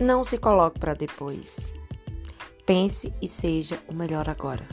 Não se coloque para depois. Pense e seja o melhor agora.